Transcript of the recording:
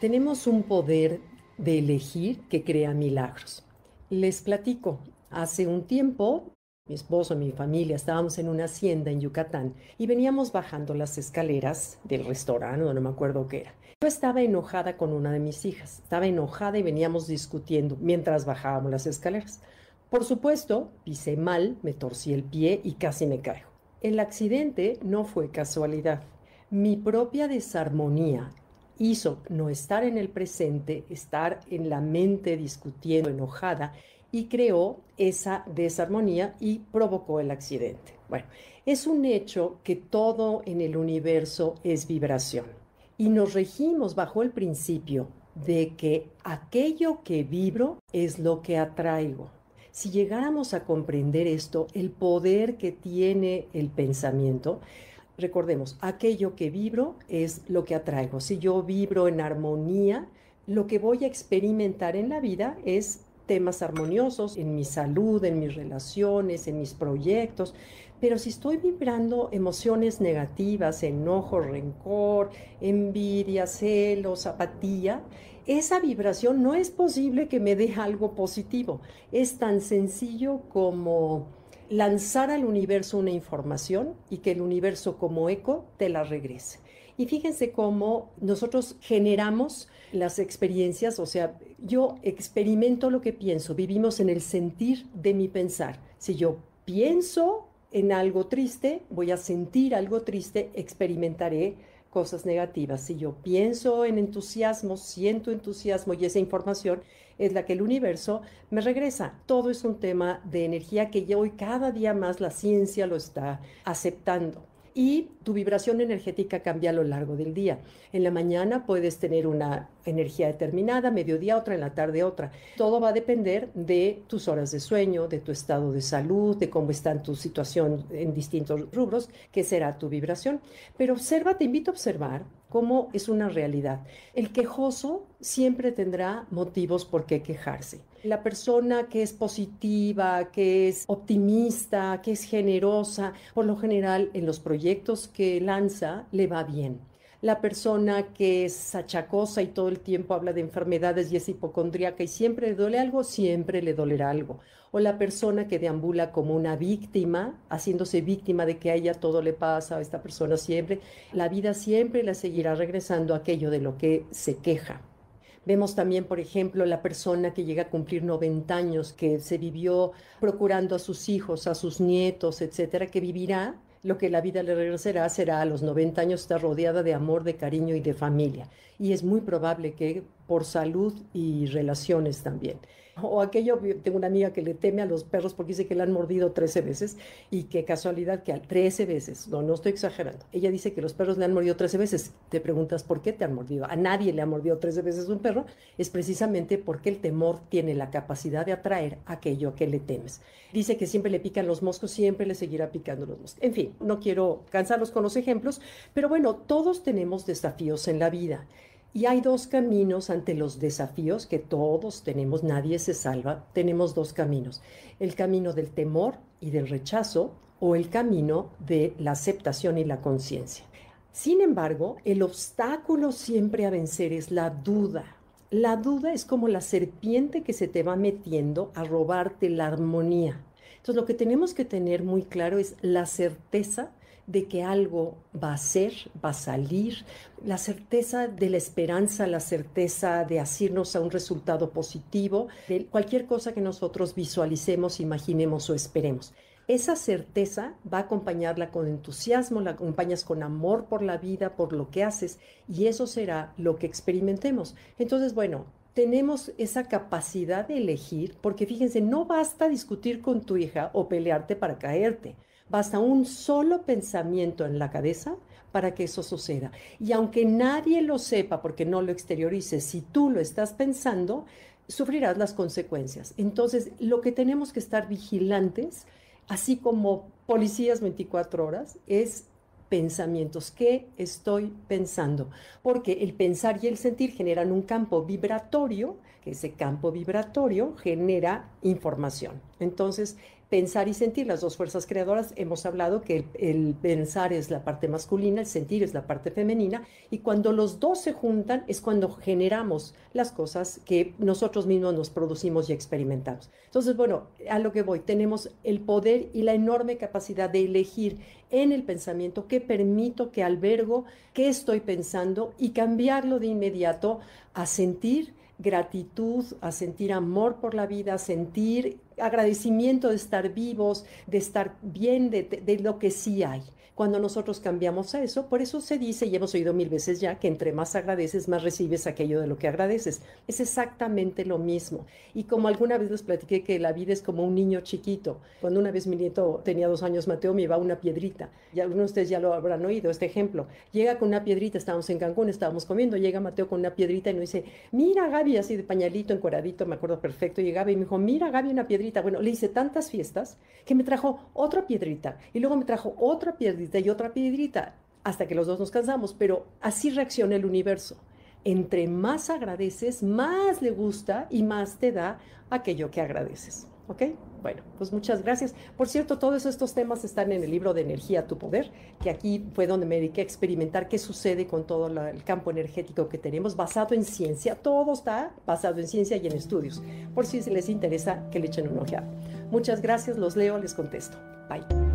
Tenemos un poder de elegir que crea milagros. Les platico, hace un tiempo mi esposo, mi familia, estábamos en una hacienda en Yucatán y veníamos bajando las escaleras del restaurante, no me acuerdo qué era. Yo estaba enojada con una de mis hijas, estaba enojada y veníamos discutiendo mientras bajábamos las escaleras. Por supuesto, pisé mal, me torcí el pie y casi me caigo. El accidente no fue casualidad. Mi propia desarmonía hizo no estar en el presente, estar en la mente discutiendo, enojada, y creó esa desarmonía y provocó el accidente. Bueno, es un hecho que todo en el universo es vibración y nos regimos bajo el principio de que aquello que vibro es lo que atraigo. Si llegáramos a comprender esto, el poder que tiene el pensamiento, recordemos, aquello que vibro es lo que atraigo. Si yo vibro en armonía, lo que voy a experimentar en la vida es temas armoniosos en mi salud, en mis relaciones, en mis proyectos. Pero si estoy vibrando emociones negativas, enojo, rencor, envidia, celos, apatía, esa vibración no es posible que me dé algo positivo. Es tan sencillo como lanzar al universo una información y que el universo como eco te la regrese. Y fíjense cómo nosotros generamos las experiencias, o sea, yo experimento lo que pienso, vivimos en el sentir de mi pensar. Si yo pienso en algo triste, voy a sentir algo triste, experimentaré cosas negativas. Si yo pienso en entusiasmo, siento entusiasmo y esa información es la que el universo me regresa. Todo es un tema de energía que hoy cada día más la ciencia lo está aceptando y tu vibración energética cambia a lo largo del día. En la mañana puedes tener una energía determinada, mediodía otra, en la tarde otra. Todo va a depender de tus horas de sueño, de tu estado de salud, de cómo está tu situación en distintos rubros, que será tu vibración. Pero observa, te invito a observar cómo es una realidad. El quejoso siempre tendrá motivos por qué quejarse. La persona que es positiva, que es optimista, que es generosa, por lo general en los proyectos que lanza le va bien la persona que es achacosa y todo el tiempo habla de enfermedades y es hipocondríaca y siempre le duele algo, siempre le dolerá algo o la persona que deambula como una víctima, haciéndose víctima de que a ella todo le pasa, a esta persona siempre, la vida siempre la seguirá regresando a aquello de lo que se queja. Vemos también, por ejemplo, la persona que llega a cumplir 90 años, que se vivió procurando a sus hijos, a sus nietos, etcétera, que vivirá lo que la vida le regresará será a los 90 años estar rodeada de amor, de cariño y de familia. Y es muy probable que por salud y relaciones también. O aquello, tengo una amiga que le teme a los perros porque dice que le han mordido 13 veces y qué casualidad que 13 veces, no, no estoy exagerando. Ella dice que los perros le han mordido 13 veces. Te preguntas por qué te han mordido. A nadie le ha mordido 13 veces un perro. Es precisamente porque el temor tiene la capacidad de atraer aquello que le temes. Dice que siempre le pican los moscos, siempre le seguirá picando los moscos. En fin, no quiero cansarlos con los ejemplos, pero bueno, todos tenemos desafíos en la vida. Y hay dos caminos ante los desafíos que todos tenemos, nadie se salva, tenemos dos caminos, el camino del temor y del rechazo o el camino de la aceptación y la conciencia. Sin embargo, el obstáculo siempre a vencer es la duda. La duda es como la serpiente que se te va metiendo a robarte la armonía. Entonces, lo que tenemos que tener muy claro es la certeza de que algo va a ser, va a salir, la certeza de la esperanza, la certeza de asirnos a un resultado positivo, de cualquier cosa que nosotros visualicemos, imaginemos o esperemos. Esa certeza va a acompañarla con entusiasmo, la acompañas con amor por la vida, por lo que haces, y eso será lo que experimentemos. Entonces, bueno, tenemos esa capacidad de elegir, porque fíjense, no basta discutir con tu hija o pelearte para caerte. Basta un solo pensamiento en la cabeza para que eso suceda. Y aunque nadie lo sepa porque no lo exteriorices, si tú lo estás pensando, sufrirás las consecuencias. Entonces, lo que tenemos que estar vigilantes, así como policías 24 horas, es pensamientos. ¿Qué estoy pensando? Porque el pensar y el sentir generan un campo vibratorio, que ese campo vibratorio genera información. Entonces, pensar y sentir, las dos fuerzas creadoras, hemos hablado que el, pensar es la parte masculina, el sentir es la parte femenina, y cuando los dos se juntan es cuando generamos las cosas que nosotros mismos nos producimos y experimentamos. Entonces, bueno, a lo que voy, tenemos el poder y la enorme capacidad de elegir en el pensamiento qué permito, qué albergo, qué estoy pensando y cambiarlo de inmediato a sentir gratitud, a sentir amor por la vida, a sentir agradecimiento de estar vivos, de estar bien, de, de, lo que sí hay cuando nosotros cambiamos a eso. Por eso se dice, y hemos oído mil veces ya, que entre más agradeces, más recibes aquello de lo que agradeces. Es exactamente lo mismo. Y como alguna vez les platiqué que la vida es como un niño chiquito. Cuando una vez mi nieto tenía dos años, Mateo me llevaba una piedrita. Y algunos de ustedes ya lo habrán oído, este ejemplo. Llega con una piedrita, estábamos en Cancún, estábamos comiendo, llega Mateo con una piedrita y nos dice, mira Gaby, así de pañalito, encueradito, me acuerdo perfecto. Llegaba y me dijo, mira Gaby, una piedrita. Bueno, le hice tantas fiestas que me trajo otra piedrita. Y luego me trajo otra piedrita y otra piedrita, hasta que los dos nos cansamos, pero así reacciona el universo. Entre más agradeces, más le gusta y más te da aquello que agradeces. ¿Ok? Bueno, pues muchas gracias. Por cierto, todos estos temas están en el libro de Energía Tu Poder, que aquí fue donde me dediqué a experimentar qué sucede con todo el campo energético que tenemos, basado en ciencia. Todo está basado en ciencia y en estudios. Por si les interesa, que le echen un ojeado. Muchas gracias, los leo, les contesto. Bye.